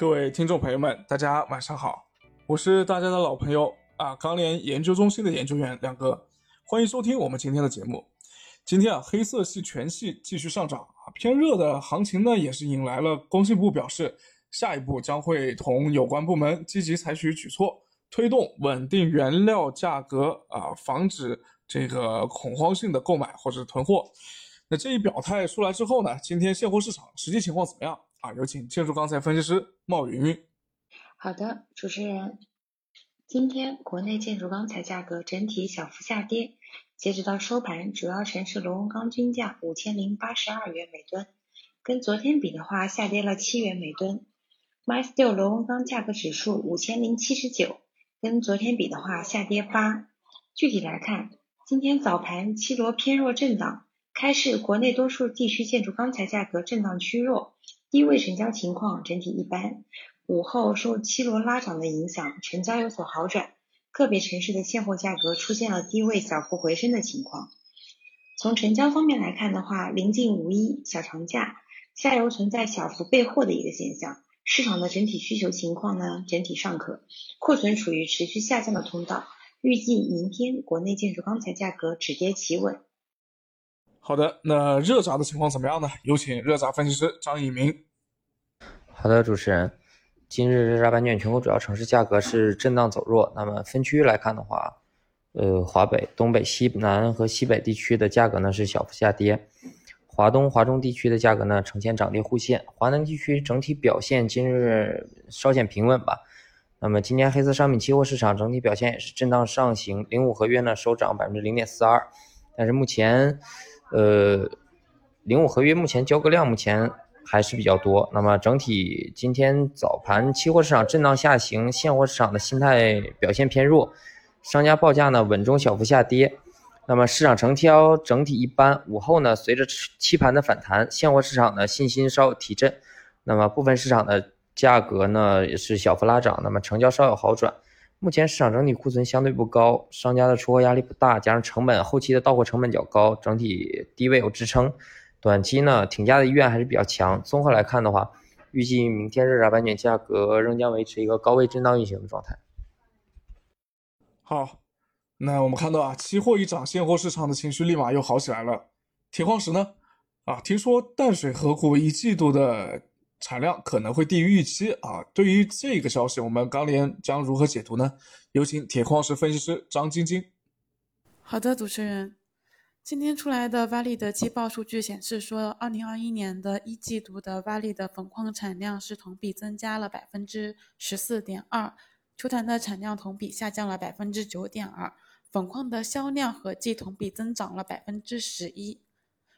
各位听众朋友们，大家晚上好，我是大家的老朋友啊，钢联研究中心的研究员亮哥，欢迎收听我们今天的节目。今天啊，黑色系全系继续上涨啊，偏热的行情呢，也是引来了工信部表示，下一步将会同有关部门积极采取举措，推动稳定原料价格啊，防止这个恐慌性的购买或者囤货。那这一表态出来之后呢，今天现货市场实际情况怎么样？啊，有请建筑钢材分析师冒云云。好的，主持人，今天国内建筑钢材价格整体小幅下跌，截止到收盘，主要城市螺纹钢均价五千零八十二元每吨，跟昨天比的话下跌了七元每吨。MySteel 螺纹钢价格指数五千零七十九，跟昨天比的话下跌八。具体来看，今天早盘七螺偏弱震荡，开市国内多数地区建筑钢材价格震荡趋弱。低位成交情况整体一般，午后受七螺拉涨的影响，成交有所好转，个别城市的现货价格出现了低位小幅回升的情况。从成交方面来看的话，临近五一小长假，下游存在小幅备货的一个现象，市场的整体需求情况呢整体尚可，库存处于持续下降的通道，预计明天国内建筑钢材价格止跌企稳。好的，那热轧的情况怎么样呢？有请热轧分析师张以明。好的，主持人，今日热轧板卷全国主要城市价格是震荡走弱。那么分区域来看的话，呃，华北、东北、西南和西北地区的价格呢是小幅下跌，华东、华中地区的价格呢呈现涨跌互现，华南地区整体表现今日稍显平稳吧。那么今天黑色商品期货市场整体表现也是震荡上行，零五合约呢收涨百分之零点四二，但是目前。呃，零五合约目前交割量目前还是比较多。那么整体今天早盘期货市场震荡下行，现货市场的心态表现偏弱，商家报价呢稳中小幅下跌。那么市场成交整体一般。午后呢，随着期盘的反弹，现货市场的信心稍有提振。那么部分市场的价格呢也是小幅拉涨，那么成交稍有好转。目前市场整体库存相对不高，商家的出货压力不大，加上成本后期的到货成本较高，整体低位有支撑。短期呢，挺价的意愿还是比较强。综合来看的话，预计明天热轧板卷价格仍将维持一个高位震荡运行的状态。好，那我们看到啊，期货一涨，现货市场的情绪立马又好起来了。铁矿石呢？啊，听说淡水河谷一季度的。产量可能会低于预期啊！对于这个消息，我们钢联将如何解读呢？有请铁矿石分析师张晶晶。好的，主持人，今天出来的挖力的季报数据显示说，二零二一年的一季度的挖力的粉矿产量是同比增加了百分之十四点二，球坛的产量同比下降了百分之九点二，粉矿的销量合计同比增长了百分之十一。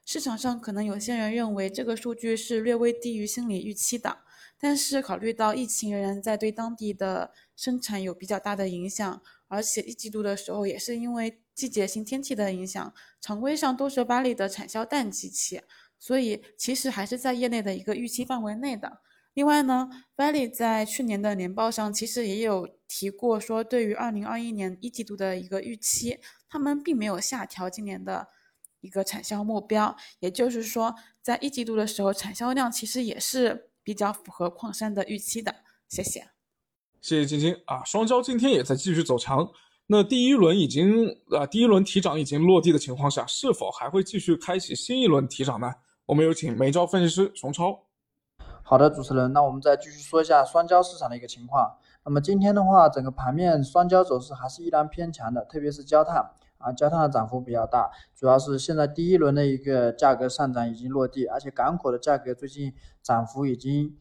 市场上可能有些人认为这个数据是略微低于心理预期的，但是考虑到疫情仍然在对当地的生产有比较大的影响，而且一季度的时候也是因为季节性天气的影响，常规上都是巴黎的产销淡季期，所以其实还是在业内的一个预期范围内的。另外呢，Valley 在去年的年报上其实也有提过，说对于二零二一年一季度的一个预期，他们并没有下调今年的。一个产销目标，也就是说，在一季度的时候，产销量其实也是比较符合矿山的预期的。谢谢，谢谢晶晶啊！双焦今天也在继续走强。那第一轮已经啊，第一轮提涨已经落地的情况下，是否还会继续开启新一轮提涨呢？我们有请煤焦分析师熊超。好的，主持人，那我们再继续说一下双焦市场的一个情况。那么今天的话，整个盘面双焦走势还是依然偏强的，特别是焦炭。啊，焦炭的涨幅比较大，主要是现在第一轮的一个价格上涨已经落地，而且港口的价格最近涨幅已经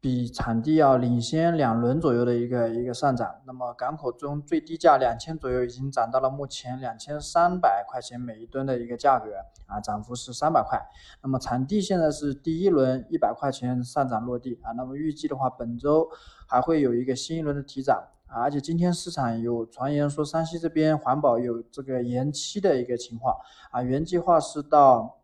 比产地要领先两轮左右的一个一个上涨。那么港口中最低价两千左右，已经涨到了目前两千三百块钱每一吨的一个价格，啊，涨幅是三百块。那么产地现在是第一轮一百块钱上涨落地啊，那么预计的话，本周还会有一个新一轮的提涨。而且今天市场有传言说，山西这边环保有这个延期的一个情况啊，原计划是到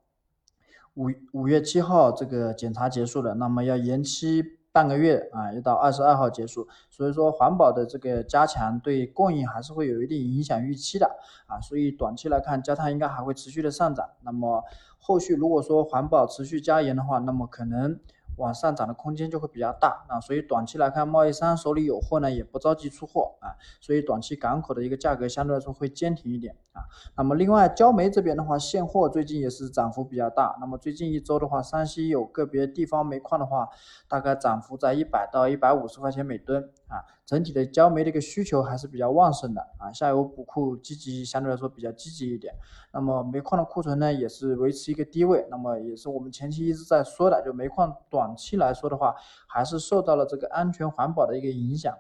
五五月七号这个检查结束的，那么要延期半个月啊，要到二十二号结束。所以说环保的这个加强对供应还是会有一定影响预期的啊，所以短期来看，焦炭应该还会持续的上涨。那么后续如果说环保持续加严的话，那么可能。往上涨的空间就会比较大。那，所以短期来看，贸易商手里有货呢，也不着急出货啊，所以短期港口的一个价格相对来说会坚挺一点啊。那么另外焦煤这边的话，现货最近也是涨幅比较大，那么最近一周的话，山西有个别地方煤矿的话，大概涨幅在一百到一百五十块钱每吨啊，整体的焦煤的一个需求还是比较旺盛的啊，下游补库积极相对来说比较积极一点，那么煤矿的库存呢也是维持一个低位，那么也是我们前期一直在说的，就煤矿短期来说的话，还是受到了这个安全环保的一个影响，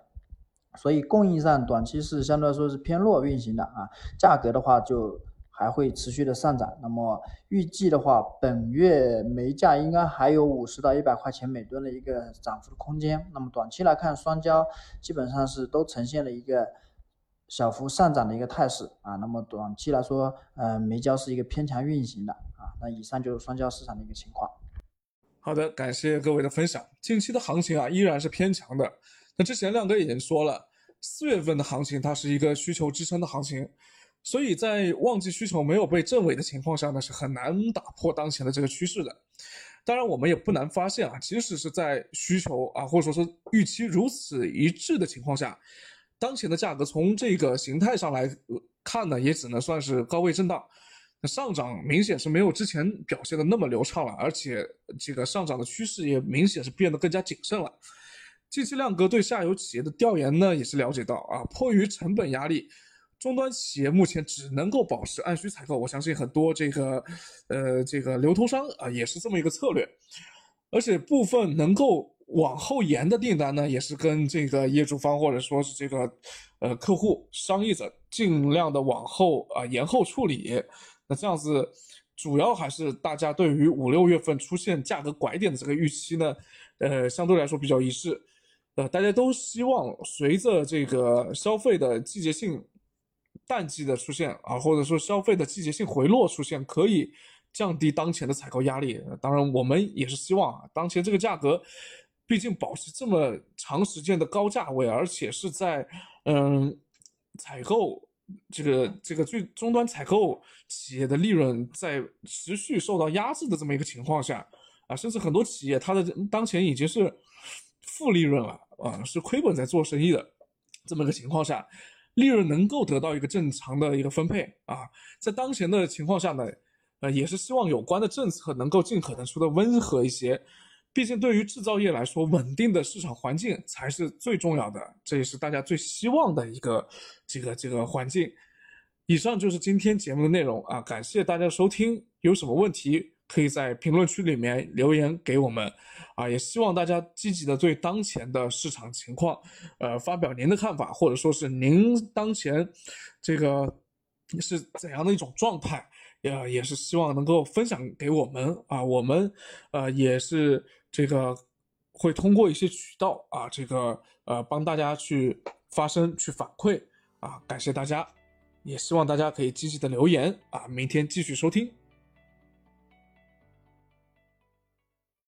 所以供应上短期是相对来说是偏弱运行的啊，价格的话就还会持续的上涨。那么预计的话，本月煤价应该还有五十到一百块钱每吨的一个涨幅的空间。那么短期来看，双焦基本上是都呈现了一个小幅上涨的一个态势啊。那么短期来说，呃，煤焦是一个偏强运行的啊。那以上就是双焦市场的一个情况。好的，感谢各位的分享。近期的行情啊，依然是偏强的。那之前亮哥已经说了，四月份的行情它是一个需求支撑的行情，所以在旺季需求没有被证伪的情况下呢，是很难打破当前的这个趋势的。当然，我们也不难发现啊，即使是在需求啊，或者说是预期如此一致的情况下，当前的价格从这个形态上来看呢，也只能算是高位震荡。上涨明显是没有之前表现的那么流畅了，而且这个上涨的趋势也明显是变得更加谨慎了。近期亮哥对下游企业的调研呢，也是了解到啊，迫于成本压力，终端企业目前只能够保持按需采购。我相信很多这个呃这个流通商啊也是这么一个策略，而且部分能够往后延的订单呢，也是跟这个业主方或者说是这个呃客户商议着，尽量的往后啊延后处理。那这样子，主要还是大家对于五六月份出现价格拐点的这个预期呢，呃，相对来说比较一致，呃，大家都希望随着这个消费的季节性淡季的出现啊，或者说消费的季节性回落出现，可以降低当前的采购压力。当然，我们也是希望啊，当前这个价格，毕竟保持这么长时间的高价位，而且是在嗯采购。这个这个最终端采购企业的利润在持续受到压制的这么一个情况下，啊，甚至很多企业它的当前已经是负利润了，啊，是亏本在做生意的这么一个情况下，利润能够得到一个正常的一个分配啊，在当前的情况下呢，呃，也是希望有关的政策能够尽可能说的温和一些。毕竟，对于制造业来说，稳定的市场环境才是最重要的，这也是大家最希望的一个这个这个环境。以上就是今天节目的内容啊，感谢大家收听。有什么问题，可以在评论区里面留言给我们啊，也希望大家积极的对当前的市场情况，呃，发表您的看法，或者说是您当前这个是怎样的一种状态，也也是希望能够分享给我们啊，我们呃也是。这个会通过一些渠道啊，这个呃帮大家去发声、去反馈啊，感谢大家，也希望大家可以积极的留言啊，明天继续收听。